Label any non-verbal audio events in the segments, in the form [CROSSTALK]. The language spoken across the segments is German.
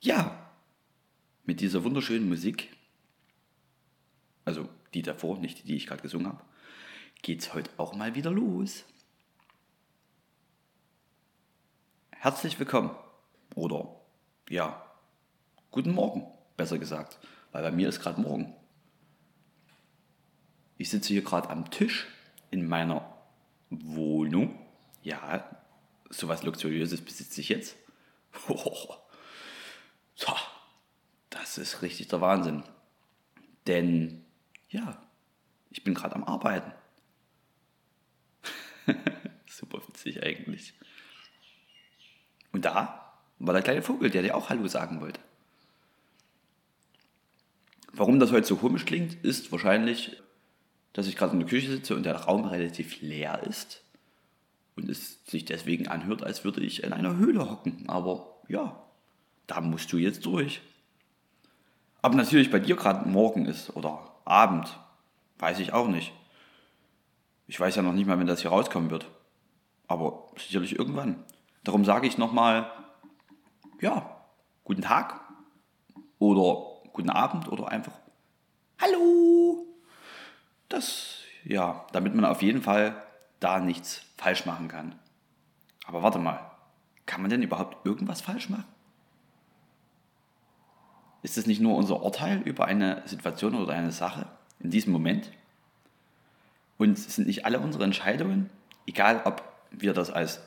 Ja, mit dieser wunderschönen Musik, also die davor, nicht die, die ich gerade gesungen habe, geht's heute auch mal wieder los. Herzlich willkommen oder ja, guten Morgen, besser gesagt, weil bei mir ist gerade Morgen. Ich sitze hier gerade am Tisch in meiner Wohnung. Ja, sowas Luxuriöses besitze ich jetzt. [LAUGHS] Oh, so, das ist richtig der Wahnsinn. Denn, ja, ich bin gerade am Arbeiten. [LAUGHS] Super witzig eigentlich. Und da war der kleine Vogel, der dir auch Hallo sagen wollte. Warum das heute so komisch klingt, ist wahrscheinlich, dass ich gerade in der Küche sitze und der Raum relativ leer ist und es sich deswegen anhört, als würde ich in einer Höhle hocken. Aber ja, da musst du jetzt durch. Aber natürlich bei dir gerade morgen ist oder Abend, weiß ich auch nicht. Ich weiß ja noch nicht mal, wenn das hier rauskommen wird. Aber sicherlich irgendwann. Darum sage ich nochmal, ja, guten Tag oder guten Abend oder einfach Hallo. Das, ja, damit man auf jeden Fall da nichts falsch machen kann. Aber warte mal, kann man denn überhaupt irgendwas falsch machen? Ist es nicht nur unser Urteil über eine Situation oder eine Sache in diesem Moment? Und sind nicht alle unsere Entscheidungen, egal ob wir das als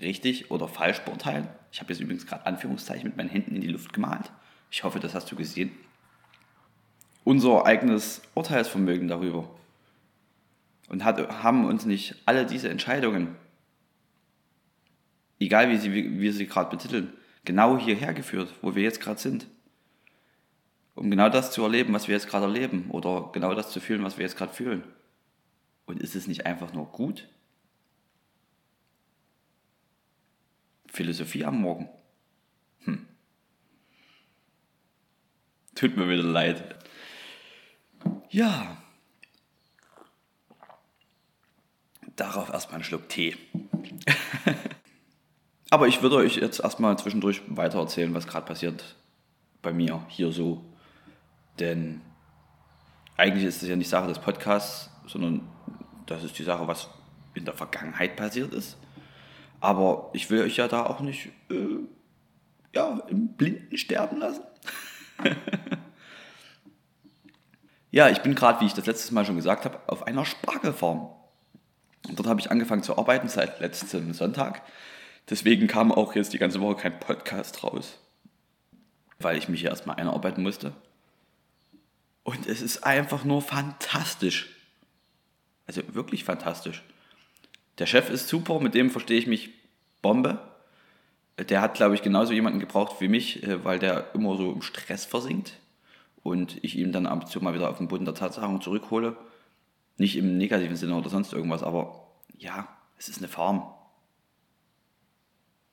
richtig oder falsch beurteilen, ich habe jetzt übrigens gerade Anführungszeichen mit meinen Händen in die Luft gemalt, ich hoffe, das hast du gesehen, unser eigenes Urteilsvermögen darüber, und hat, haben uns nicht alle diese Entscheidungen, egal wie, sie, wie wir sie gerade betiteln, genau hierher geführt, wo wir jetzt gerade sind. Um genau das zu erleben, was wir jetzt gerade erleben oder genau das zu fühlen, was wir jetzt gerade fühlen. Und ist es nicht einfach nur gut? Philosophie am Morgen. Hm. Tut mir wieder leid. Ja, Darauf erstmal einen Schluck Tee. [LAUGHS] Aber ich würde euch jetzt erstmal zwischendurch weiter erzählen, was gerade passiert bei mir hier so. Denn eigentlich ist es ja nicht Sache des Podcasts, sondern das ist die Sache, was in der Vergangenheit passiert ist. Aber ich will euch ja da auch nicht äh, ja, im Blinden sterben lassen. [LAUGHS] ja, ich bin gerade, wie ich das letztes Mal schon gesagt habe, auf einer Spargelfarm. Und dort habe ich angefangen zu arbeiten seit letztem Sonntag. Deswegen kam auch jetzt die ganze Woche kein Podcast raus, weil ich mich hier erstmal einarbeiten musste. Und es ist einfach nur fantastisch. Also wirklich fantastisch. Der Chef ist super, mit dem verstehe ich mich Bombe. Der hat, glaube ich, genauso jemanden gebraucht wie mich, äh, weil der immer so im Stress versinkt und ich ihm dann ab und zu mal wieder auf den Boden der Tatsachen zurückhole. Nicht im negativen Sinne oder sonst irgendwas, aber ja, es ist eine Farm.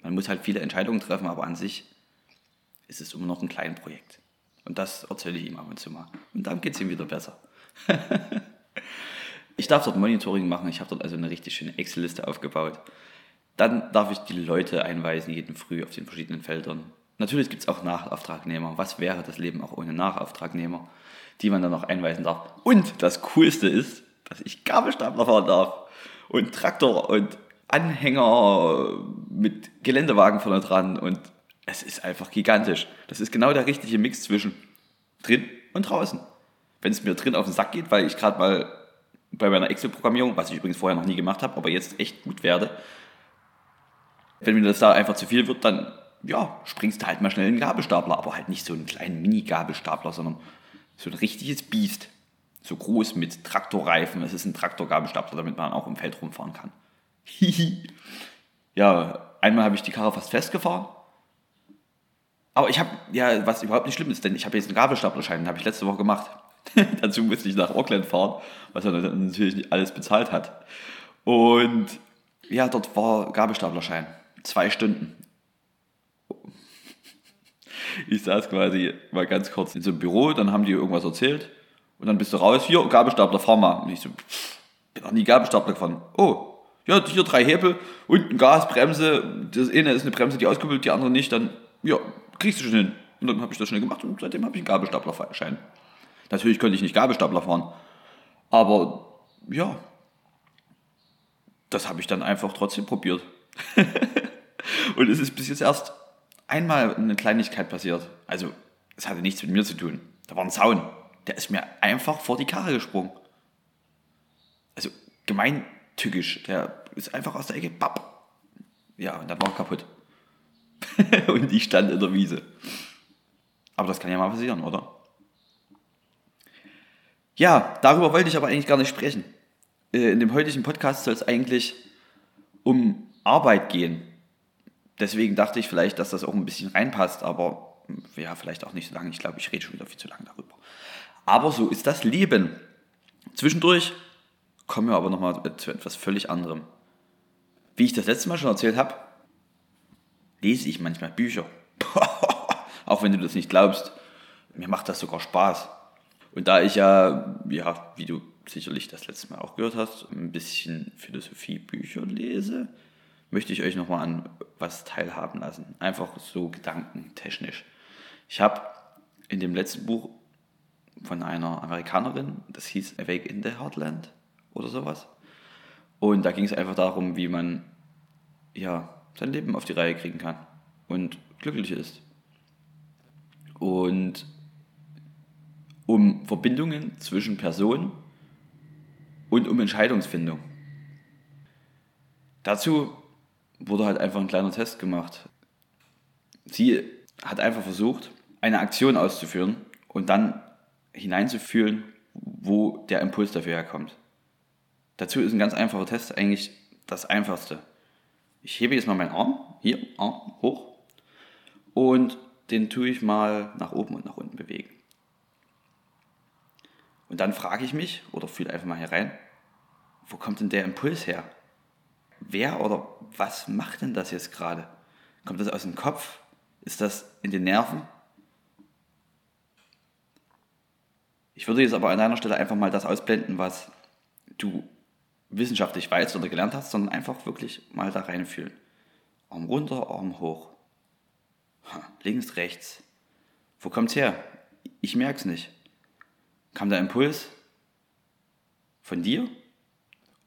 Man muss halt viele Entscheidungen treffen, aber an sich ist es immer noch ein kleines Projekt. Und das erzähle ich ihm ab und zu mal. Und dann geht es ihm wieder besser. [LAUGHS] ich darf dort Monitoring machen. Ich habe dort also eine richtig schöne Excel-Liste aufgebaut. Dann darf ich die Leute einweisen, jeden Früh auf den verschiedenen Feldern. Natürlich gibt es auch Nachauftragnehmer. Was wäre das Leben auch ohne Nachauftragnehmer, die man dann noch einweisen darf? Und das Coolste ist, dass ich Gabelstapler fahren darf und Traktor und Anhänger mit Geländewagen vorne dran und es ist einfach gigantisch. Das ist genau der richtige Mix zwischen drin und draußen. Wenn es mir drin auf den Sack geht, weil ich gerade mal bei meiner Excel-Programmierung, was ich übrigens vorher noch nie gemacht habe, aber jetzt echt gut werde, wenn mir das da einfach zu viel wird, dann ja, springst du halt mal schnell in den Gabelstapler, aber halt nicht so einen kleinen Mini-Gabelstapler, sondern so ein richtiges Biest so groß mit Traktorreifen. Es ist ein Traktorgabelstapler, damit man auch im Feld rumfahren kann. [LAUGHS] ja, einmal habe ich die Karre fast festgefahren. Aber ich habe, ja, was überhaupt nicht schlimm ist, denn ich habe jetzt einen Gabelstaplerschein, den habe ich letzte Woche gemacht. [LAUGHS] Dazu musste ich nach Auckland fahren, was er natürlich nicht alles bezahlt hat. Und ja, dort war Gabelstaplerschein. Zwei Stunden. [LAUGHS] Ich saß quasi mal ganz kurz in so einem Büro, dann haben die irgendwas erzählt Und dann bist du raus, hier, Gabelstapler, fahr mal. Und ich so, bin noch nie Gabelstapler gefahren. Oh, ja, hier drei Hebel, unten Gas, Bremse. Das eine ist eine Bremse, die ausgebildet, die andere nicht. Dann, ja, kriegst du schon hin. Und dann habe ich das schnell gemacht und seitdem habe ich einen Gabelstaplerschein. Natürlich könnte ich nicht Gabelstapler fahren. Aber ja, das habe ich dann einfach trotzdem probiert. [LAUGHS] und es ist bis jetzt erst einmal eine Kleinigkeit passiert. Also, es hatte nichts mit mir zu tun. Da war ein Zaun. Der ist mir einfach vor die Karre gesprungen. Also, gemeintückisch. Der ist einfach aus der Ecke, bapp. Ja, und dann war er kaputt. [LAUGHS] und ich stand in der Wiese. Aber das kann ja mal passieren, oder? Ja, darüber wollte ich aber eigentlich gar nicht sprechen. Äh, in dem heutigen Podcast soll es eigentlich um Arbeit gehen. Deswegen dachte ich vielleicht, dass das auch ein bisschen reinpasst, aber ja, vielleicht auch nicht so lange. Ich glaube, ich rede schon wieder viel zu lange darüber. Aber so ist das Leben. Zwischendurch kommen wir aber nochmal zu etwas völlig anderem. Wie ich das letzte Mal schon erzählt habe, lese ich manchmal Bücher. [LAUGHS] auch wenn du das nicht glaubst, mir macht das sogar Spaß. Und da ich ja, ja, wie du sicherlich das letzte Mal auch gehört hast, ein bisschen Philosophiebücher lese, möchte ich euch nochmal an was teilhaben lassen. Einfach so gedankentechnisch. Ich habe in dem letzten Buch von einer Amerikanerin, das hieß Awake in the Heartland oder sowas. Und da ging es einfach darum, wie man ja, sein Leben auf die Reihe kriegen kann und glücklich ist. Und um Verbindungen zwischen Personen und um Entscheidungsfindung. Dazu wurde halt einfach ein kleiner Test gemacht. Sie hat einfach versucht, eine Aktion auszuführen und dann hineinzufühlen, wo der Impuls dafür herkommt. Dazu ist ein ganz einfacher Test eigentlich das einfachste. Ich hebe jetzt mal meinen Arm, hier, Arm hoch, und den tue ich mal nach oben und nach unten bewegen. Und dann frage ich mich, oder fühle einfach mal hier rein, wo kommt denn der Impuls her? Wer oder was macht denn das jetzt gerade? Kommt das aus dem Kopf? Ist das in den Nerven? Ich würde jetzt aber an deiner Stelle einfach mal das ausblenden, was du wissenschaftlich weißt oder gelernt hast, sondern einfach wirklich mal da reinfühlen. Arm runter, Arm hoch. Links, rechts. Wo kommt's her? Ich merke es nicht. Kam der Impuls von dir?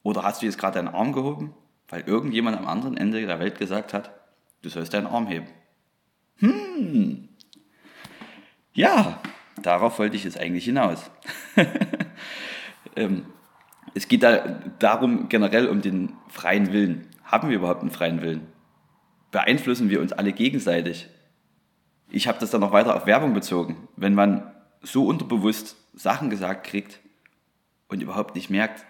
Oder hast du jetzt gerade deinen Arm gehoben, weil irgendjemand am anderen Ende der Welt gesagt hat, du sollst deinen Arm heben? Hm. Ja, darauf wollte ich jetzt eigentlich hinaus. [LAUGHS] ähm, es geht da darum generell um den freien Willen. Haben wir überhaupt einen freien Willen? Beeinflussen wir uns alle gegenseitig? Ich habe das dann noch weiter auf Werbung bezogen. Wenn man so unterbewusst Sachen gesagt kriegt und überhaupt nicht merkt,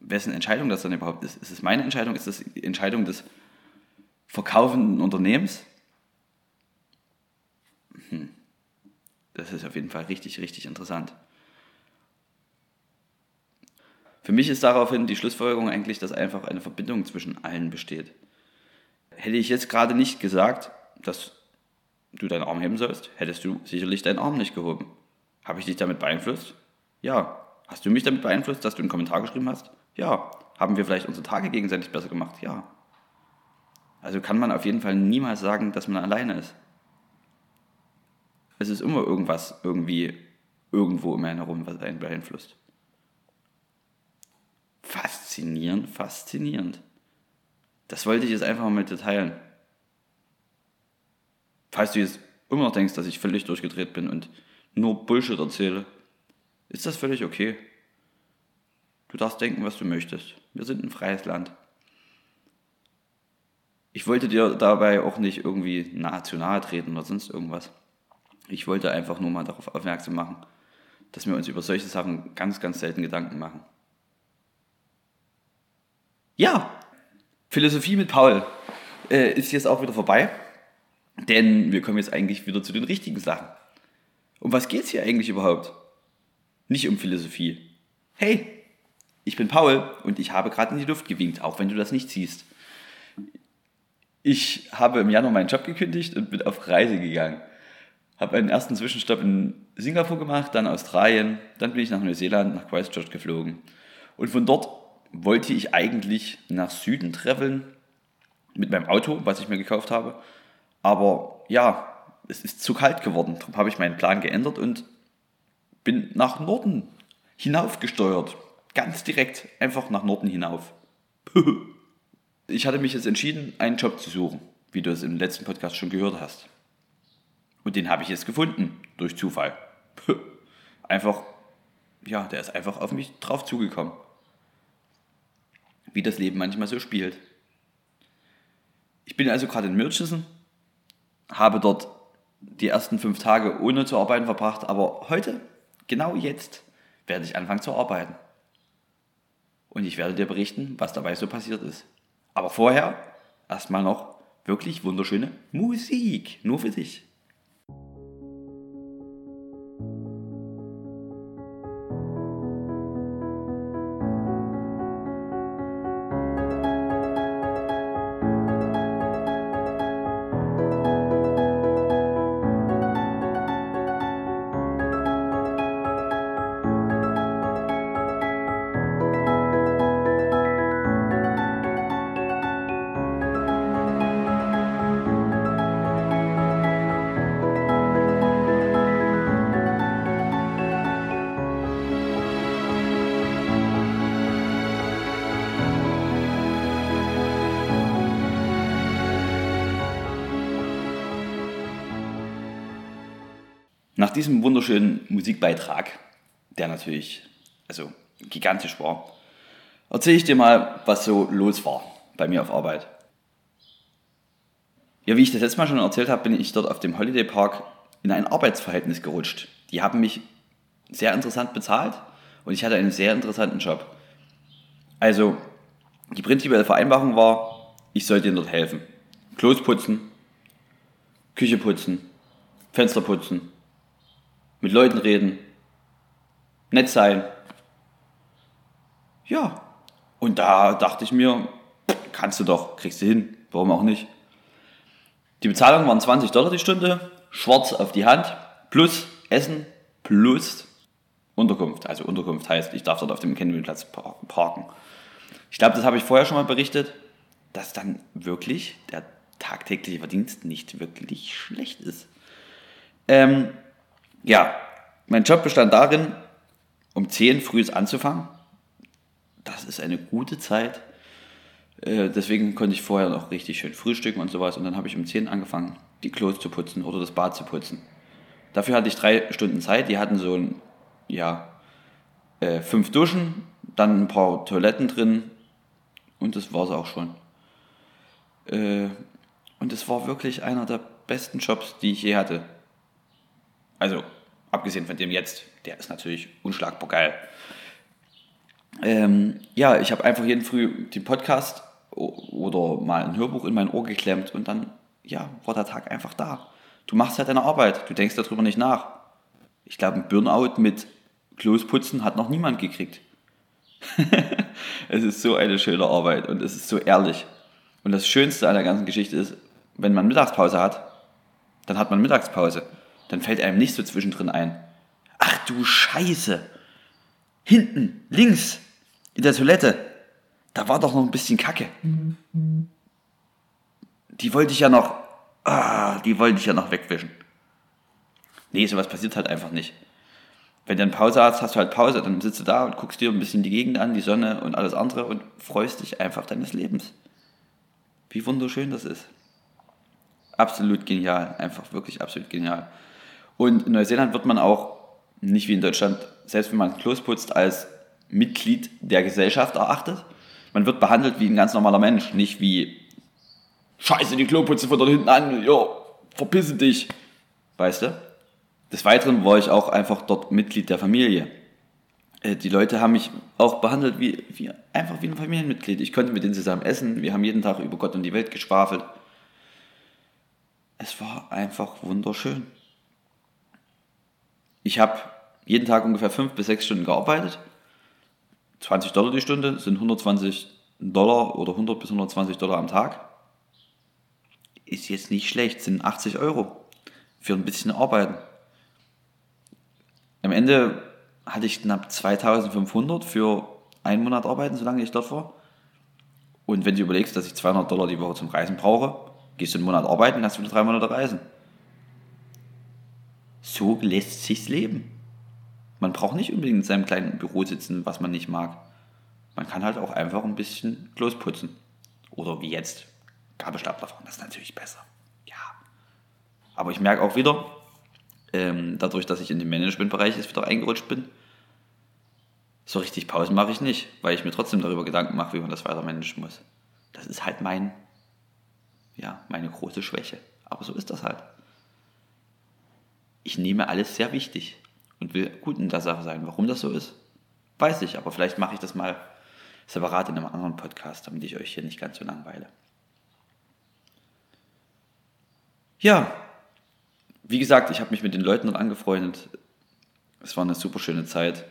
wessen Entscheidung das dann überhaupt ist. Ist es meine Entscheidung? Ist das die Entscheidung des verkaufenden Unternehmens? Hm. Das ist auf jeden Fall richtig, richtig interessant. Für mich ist daraufhin die Schlussfolgerung eigentlich, dass einfach eine Verbindung zwischen allen besteht. Hätte ich jetzt gerade nicht gesagt, dass du deinen Arm heben sollst, hättest du sicherlich deinen Arm nicht gehoben. Habe ich dich damit beeinflusst? Ja. Hast du mich damit beeinflusst, dass du einen Kommentar geschrieben hast? Ja. Haben wir vielleicht unsere Tage gegenseitig besser gemacht? Ja. Also kann man auf jeden Fall niemals sagen, dass man alleine ist. Es ist immer irgendwas irgendwie irgendwo um einen herum, was einen beeinflusst. Faszinierend, faszinierend. Das wollte ich jetzt einfach mal mit dir teilen. Falls du jetzt immer noch denkst, dass ich völlig durchgedreht bin und nur Bullshit erzähle, ist das völlig okay. Du darfst denken, was du möchtest. Wir sind ein freies Land. Ich wollte dir dabei auch nicht irgendwie nahe treten oder sonst irgendwas. Ich wollte einfach nur mal darauf aufmerksam machen, dass wir uns über solche Sachen ganz, ganz selten Gedanken machen. Ja, Philosophie mit Paul äh, ist jetzt auch wieder vorbei, denn wir kommen jetzt eigentlich wieder zu den richtigen Sachen. Um was geht es hier eigentlich überhaupt? Nicht um Philosophie. Hey, ich bin Paul und ich habe gerade in die Luft gewinkt, auch wenn du das nicht siehst. Ich habe im Januar meinen Job gekündigt und bin auf Reise gegangen. Habe einen ersten Zwischenstopp in Singapur gemacht, dann Australien, dann bin ich nach Neuseeland, nach Christchurch geflogen. Und von dort wollte ich eigentlich nach Süden traveln mit meinem Auto, was ich mir gekauft habe. Aber ja, es ist zu kalt geworden. Darum habe ich meinen Plan geändert und bin nach Norden hinaufgesteuert. Ganz direkt einfach nach Norden hinauf. [LAUGHS] ich hatte mich jetzt entschieden, einen Job zu suchen, wie du es im letzten Podcast schon gehört hast. Und den habe ich jetzt gefunden, durch Zufall. Einfach, ja, der ist einfach auf mich drauf zugekommen. Wie das Leben manchmal so spielt. Ich bin also gerade in Murchison, habe dort die ersten fünf Tage ohne zu arbeiten verbracht, aber heute, genau jetzt, werde ich anfangen zu arbeiten. Und ich werde dir berichten, was dabei so passiert ist. Aber vorher erstmal noch wirklich wunderschöne Musik, nur für dich. Diesem wunderschönen Musikbeitrag, der natürlich also gigantisch war, erzähle ich dir mal, was so los war bei mir auf Arbeit. Ja, wie ich das letzte Mal schon erzählt habe, bin ich dort auf dem Holiday Park in ein Arbeitsverhältnis gerutscht. Die haben mich sehr interessant bezahlt und ich hatte einen sehr interessanten Job. Also, die prinzipielle Vereinbarung war, ich sollte ihnen dort helfen. Klos putzen, Küche putzen, Fenster putzen, mit Leuten reden, nett sein. Ja, und da dachte ich mir, kannst du doch, kriegst du hin, warum auch nicht. Die Bezahlung waren 20 Dollar die Stunde, schwarz auf die Hand, plus Essen, plus Unterkunft. Also Unterkunft heißt, ich darf dort auf dem Campingplatz parken. Ich glaube, das habe ich vorher schon mal berichtet, dass dann wirklich der tagtägliche Verdienst nicht wirklich schlecht ist. Ähm, ja, mein Job bestand darin, um 10 früh anzufangen. Das ist eine gute Zeit. Äh, deswegen konnte ich vorher noch richtig schön frühstücken und sowas. Und dann habe ich um 10 angefangen, die Klos zu putzen oder das Bad zu putzen. Dafür hatte ich drei Stunden Zeit. Die hatten so ein, ja, äh, fünf Duschen, dann ein paar Toiletten drin und das war es auch schon. Äh, und es war wirklich einer der besten Jobs, die ich je hatte. Also, abgesehen von dem jetzt, der ist natürlich unschlagbar geil. Ähm, ja, ich habe einfach jeden Früh den Podcast oder mal ein Hörbuch in mein Ohr geklemmt und dann, ja, war der Tag einfach da. Du machst halt deine Arbeit, du denkst darüber nicht nach. Ich glaube, ein Burnout mit Klosputzen hat noch niemand gekriegt. [LAUGHS] es ist so eine schöne Arbeit und es ist so ehrlich. Und das Schönste an der ganzen Geschichte ist, wenn man Mittagspause hat, dann hat man Mittagspause dann fällt einem nicht so zwischendrin ein. Ach du Scheiße! Hinten, links, in der Toilette, da war doch noch ein bisschen Kacke. Die wollte ich ja noch, ah, die wollte ich ja noch wegwischen. Nee, sowas passiert halt einfach nicht. Wenn du eine Pause hast, hast du halt Pause, dann sitzt du da und guckst dir ein bisschen die Gegend an, die Sonne und alles andere und freust dich einfach deines Lebens. Wie wunderschön das ist. Absolut genial, einfach wirklich absolut genial. Und in Neuseeland wird man auch, nicht wie in Deutschland, selbst wenn man Klos putzt, als Mitglied der Gesellschaft erachtet. Man wird behandelt wie ein ganz normaler Mensch, nicht wie Scheiße, die Kloputze von dort hinten an, ja, verpisse dich. Weißt du? Des Weiteren war ich auch einfach dort Mitglied der Familie. Äh, die Leute haben mich auch behandelt wie, wie einfach wie ein Familienmitglied. Ich konnte mit denen zusammen essen. Wir haben jeden Tag über Gott und die Welt geschwafelt. Es war einfach wunderschön. Ich habe jeden Tag ungefähr fünf bis sechs Stunden gearbeitet. 20 Dollar die Stunde sind 120 Dollar oder 100 bis 120 Dollar am Tag. Ist jetzt nicht schlecht, sind 80 Euro für ein bisschen arbeiten. Am Ende hatte ich knapp 2500 für einen Monat arbeiten, solange ich dort war. Und wenn du überlegst, dass ich 200 Dollar die Woche zum Reisen brauche, gehst du einen Monat arbeiten, hast du wieder drei Monate reisen. So lässt sich's leben. Man braucht nicht unbedingt in seinem kleinen Büro sitzen, was man nicht mag. Man kann halt auch einfach ein bisschen Klos putzen. Oder wie jetzt, Gabelstapler fahren. Das ist natürlich besser. Ja. Aber ich merke auch wieder, ähm, dadurch, dass ich in den Managementbereich jetzt wieder eingerutscht bin, so richtig Pausen mache ich nicht, weil ich mir trotzdem darüber Gedanken mache, wie man das weiter managen muss. Das ist halt mein, ja, meine große Schwäche. Aber so ist das halt. Ich nehme alles sehr wichtig und will gut in der Sache sein. Warum das so ist, weiß ich, aber vielleicht mache ich das mal separat in einem anderen Podcast, damit ich euch hier nicht ganz so langweile. Ja, wie gesagt, ich habe mich mit den Leuten dort angefreundet. Es war eine super schöne Zeit.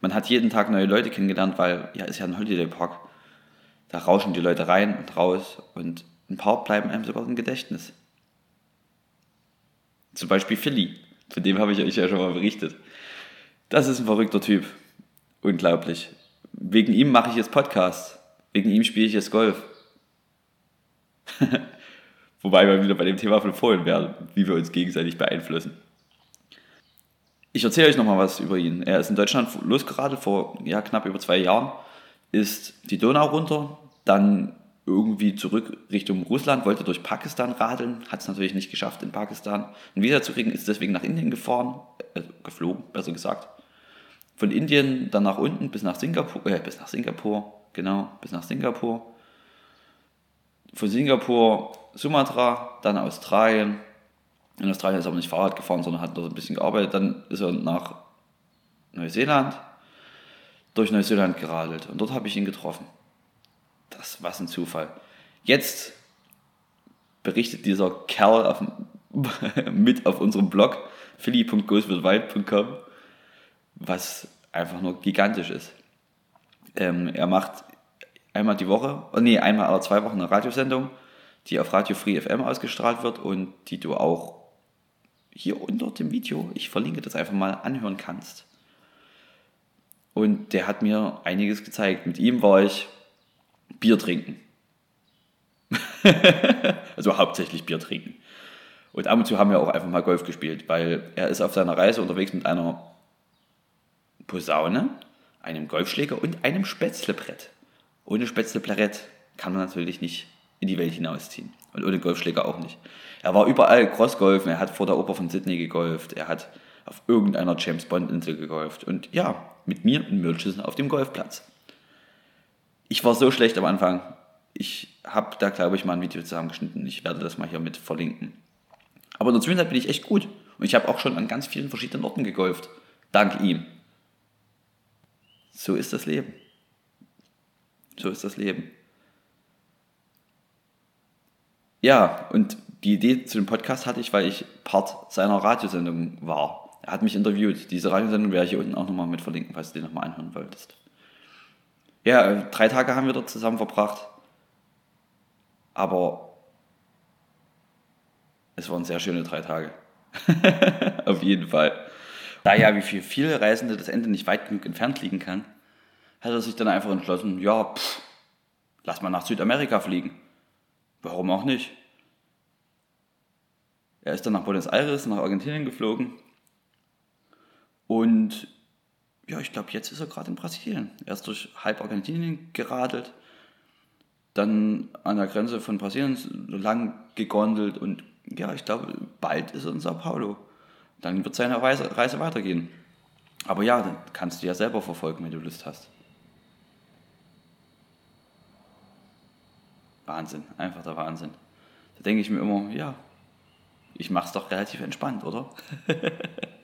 Man hat jeden Tag neue Leute kennengelernt, weil ja ist ja ein Holiday Park. Da rauschen die Leute rein und raus und ein paar bleiben einem sogar im Gedächtnis. Zum Beispiel Philly, von dem habe ich euch ja schon mal berichtet. Das ist ein verrückter Typ. Unglaublich. Wegen ihm mache ich jetzt Podcast. Wegen ihm spiele ich jetzt Golf. [LAUGHS] Wobei wir wieder bei dem Thema von vorhin wären, wie wir uns gegenseitig beeinflussen. Ich erzähle euch nochmal was über ihn. Er ist in Deutschland losgeradelt vor ja, knapp über zwei Jahren, ist die Donau runter, dann irgendwie zurück Richtung Russland, wollte durch Pakistan radeln, hat es natürlich nicht geschafft in Pakistan. Ein Visa zu kriegen, ist deswegen nach Indien gefahren, äh, geflogen, besser gesagt. Von Indien dann nach unten bis nach Singapur, äh, bis nach Singapur, genau, bis nach Singapur. Von Singapur Sumatra, dann Australien, in Australien ist er aber nicht Fahrrad gefahren, sondern hat dort ein bisschen gearbeitet. Dann ist er nach Neuseeland, durch Neuseeland geradelt. Und dort habe ich ihn getroffen. Was ein Zufall. Jetzt berichtet dieser Kerl auf, [LAUGHS] mit auf unserem Blog philly.goeswithwild.com, was einfach nur gigantisch ist. Ähm, er macht einmal die Woche, oh nee, einmal alle zwei Wochen eine Radiosendung, die auf Radio Free FM ausgestrahlt wird und die du auch hier unter dem Video, ich verlinke das einfach mal, anhören kannst. Und der hat mir einiges gezeigt. Mit ihm war ich Bier trinken. [LAUGHS] also hauptsächlich Bier trinken. Und ab und zu haben wir auch einfach mal Golf gespielt, weil er ist auf seiner Reise unterwegs mit einer Posaune, einem Golfschläger und einem Spätzlebrett. Ohne Spätzlebrett kann man natürlich nicht in die Welt hinausziehen. Und ohne Golfschläger auch nicht. Er war überall Crossgolfen, er hat vor der Oper von Sydney gegolft, er hat auf irgendeiner James Bond Insel gegolft und ja, mit mir in Mürchsen auf dem Golfplatz. Ich war so schlecht am Anfang. Ich habe da, glaube ich, mal ein Video zusammengeschnitten. Ich werde das mal hier mit verlinken. Aber in der Zwischenzeit bin ich echt gut. Und ich habe auch schon an ganz vielen verschiedenen Orten gegolft. Dank ihm. So ist das Leben. So ist das Leben. Ja, und die Idee zu dem Podcast hatte ich, weil ich Part seiner Radiosendung war. Er hat mich interviewt. Diese Radiosendung werde ich hier unten auch nochmal mit verlinken, falls du die nochmal anhören wolltest. Ja, drei Tage haben wir dort zusammen verbracht. Aber es waren sehr schöne drei Tage. [LAUGHS] Auf jeden Fall. Da ja, wie für viele Reisende das Ende nicht weit genug entfernt liegen kann, hat er sich dann einfach entschlossen, ja, pff, lass mal nach Südamerika fliegen. Warum auch nicht? Er ist dann nach Buenos Aires, nach Argentinien geflogen. Und ja, ich glaube, jetzt ist er gerade in Brasilien. Er ist durch halb Argentinien geradelt, dann an der Grenze von Brasilien lang gegondelt und ja, ich glaube, bald ist er in Sao Paulo. Dann wird seine Reise, Reise weitergehen. Aber ja, dann kannst du ja selber verfolgen, wenn du Lust hast. Wahnsinn, einfach der Wahnsinn. Da denke ich mir immer, ja, ich mache es doch relativ entspannt, oder? [LAUGHS]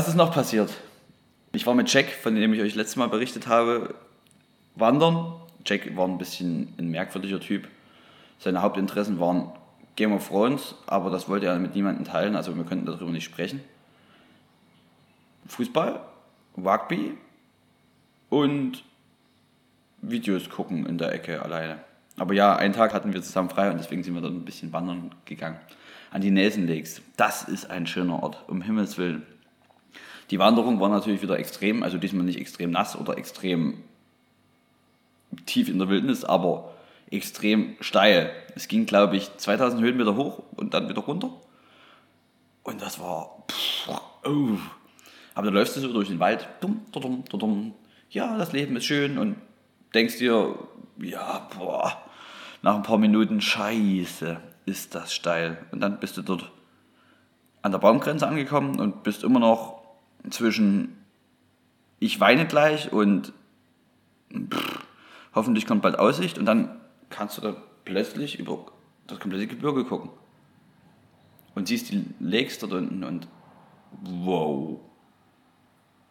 Was ist noch passiert? Ich war mit Jack, von dem ich euch letztes Mal berichtet habe, wandern. Jack war ein bisschen ein merkwürdiger Typ. Seine Hauptinteressen waren Game of Thrones, aber das wollte er mit niemandem teilen, also wir könnten darüber nicht sprechen. Fußball, Rugby und Videos gucken in der Ecke alleine. Aber ja, einen Tag hatten wir zusammen frei und deswegen sind wir dann ein bisschen wandern gegangen. An die Nelson Lakes. Das ist ein schöner Ort, um Himmels Willen. Die Wanderung war natürlich wieder extrem, also diesmal nicht extrem nass oder extrem tief in der Wildnis, aber extrem steil. Es ging, glaube ich, 2000 Höhenmeter hoch und dann wieder runter. Und das war. Pff, oh. Aber dann läufst du so durch den Wald. Dumm, dumm, dumm, ja, das Leben ist schön und denkst dir, ja, boah, nach ein paar Minuten, scheiße, ist das steil. Und dann bist du dort an der Baumgrenze angekommen und bist immer noch zwischen ich weine gleich und pff, hoffentlich kommt bald Aussicht und dann kannst du da plötzlich über das komplette Gebirge gucken. Und siehst die Lakes dort unten und wow.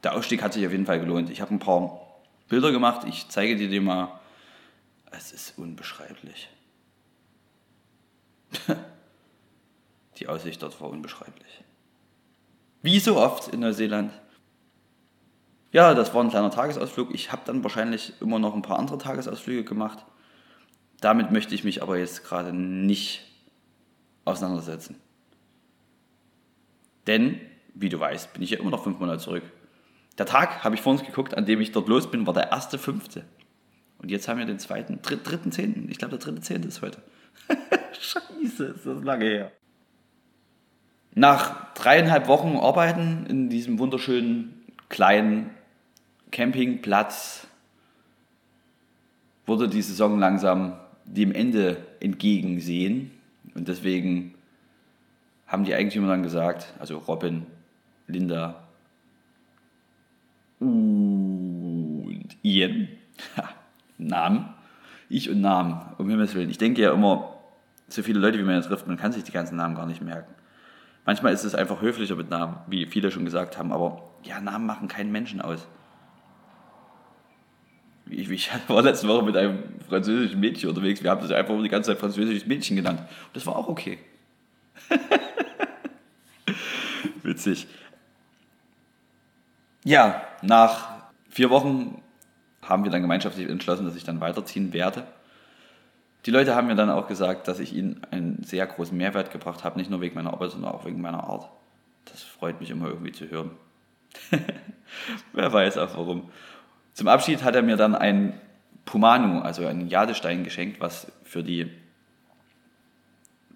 Der Ausstieg hat sich auf jeden Fall gelohnt. Ich habe ein paar Bilder gemacht, ich zeige dir die mal. Es ist unbeschreiblich. [LAUGHS] die Aussicht dort war unbeschreiblich. Wie so oft in Neuseeland. Ja, das war ein kleiner Tagesausflug. Ich habe dann wahrscheinlich immer noch ein paar andere Tagesausflüge gemacht. Damit möchte ich mich aber jetzt gerade nicht auseinandersetzen. Denn, wie du weißt, bin ich ja immer noch fünf Monate zurück. Der Tag, habe ich vor uns geguckt, an dem ich dort los bin, war der erste fünfte. Und jetzt haben wir den zweiten, dritt, dritten Zehnten. Ich glaube, der dritte Zehnte ist heute. [LAUGHS] Scheiße, ist das lange her. Nach dreieinhalb Wochen Arbeiten in diesem wunderschönen kleinen Campingplatz wurde die Saison langsam dem Ende entgegensehen. Und deswegen haben die Eigentümer dann gesagt, also Robin, Linda und Ian, [LAUGHS] Namen, ich und Namen, um Himmels Willen. Ich denke ja immer, so viele Leute, wie man ja trifft, man kann sich die ganzen Namen gar nicht merken. Manchmal ist es einfach höflicher mit Namen, wie viele schon gesagt haben, aber ja, Namen machen keinen Menschen aus. Ich, ich [LAUGHS] war letzte Woche mit einem französischen Mädchen unterwegs. Wir haben das einfach die ganze Zeit französisches Mädchen genannt. Das war auch okay. [LAUGHS] Witzig. Ja, nach vier Wochen haben wir dann gemeinschaftlich entschlossen, dass ich dann weiterziehen werde. Die Leute haben mir dann auch gesagt, dass ich ihnen einen sehr großen Mehrwert gebracht habe, nicht nur wegen meiner Arbeit, sondern auch wegen meiner Art. Das freut mich immer irgendwie zu hören. [LAUGHS] Wer weiß auch warum. Zum Abschied hat er mir dann ein Pumanu, also einen Jadestein geschenkt, was für die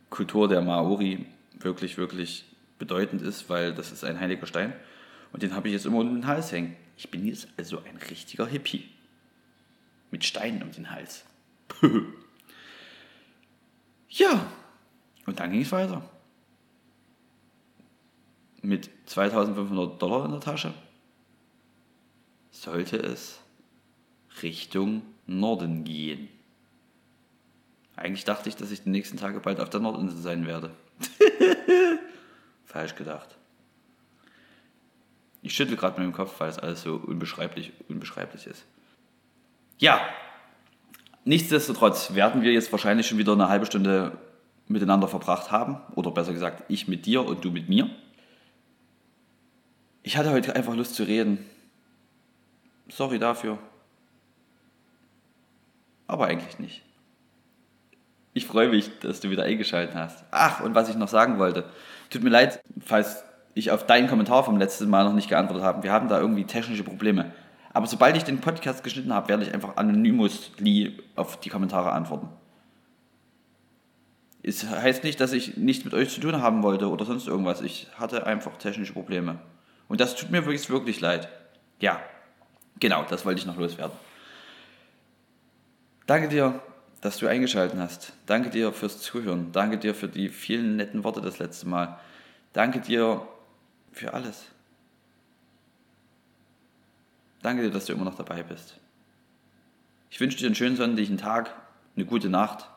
Kultur der Maori wirklich, wirklich bedeutend ist, weil das ist ein heiliger Stein. Und den habe ich jetzt immer um den Hals hängen. Ich bin jetzt also ein richtiger Hippie. Mit Steinen um den Hals. [LAUGHS] ja, und dann ging es weiter. Mit 2500 Dollar in der Tasche sollte es Richtung Norden gehen. Eigentlich dachte ich, dass ich die nächsten Tage bald auf der Nordinsel sein werde. [LAUGHS] Falsch gedacht. Ich schüttel gerade mit dem Kopf, weil es alles so unbeschreiblich, unbeschreiblich ist. Ja, nichtsdestotrotz werden wir jetzt wahrscheinlich schon wieder eine halbe Stunde miteinander verbracht haben. Oder besser gesagt, ich mit dir und du mit mir. Ich hatte heute einfach Lust zu reden. Sorry dafür. Aber eigentlich nicht. Ich freue mich, dass du wieder eingeschaltet hast. Ach, und was ich noch sagen wollte. Tut mir leid, falls ich auf deinen Kommentar vom letzten Mal noch nicht geantwortet habe. Wir haben da irgendwie technische Probleme. Aber sobald ich den Podcast geschnitten habe, werde ich einfach anonymously auf die Kommentare antworten. Es heißt nicht, dass ich nichts mit euch zu tun haben wollte oder sonst irgendwas. Ich hatte einfach technische Probleme. Und das tut mir wirklich, wirklich leid. Ja, Genau, das wollte ich noch loswerden. Danke dir, dass du eingeschaltet hast. Danke dir fürs Zuhören. Danke dir für die vielen netten Worte das letzte Mal. Danke dir für alles. Danke dir, dass du immer noch dabei bist. Ich wünsche dir einen schönen sonnenlichen Tag, eine gute Nacht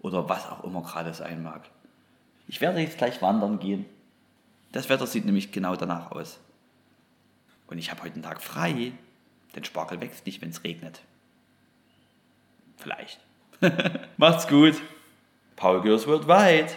oder was auch immer gerade sein mag. Ich werde jetzt gleich wandern gehen. Das Wetter sieht nämlich genau danach aus. Und ich habe heute einen Tag frei. Denn Spargel wächst nicht, wenn es regnet. Vielleicht. [LAUGHS] Macht's gut. Paul Girls Worldwide.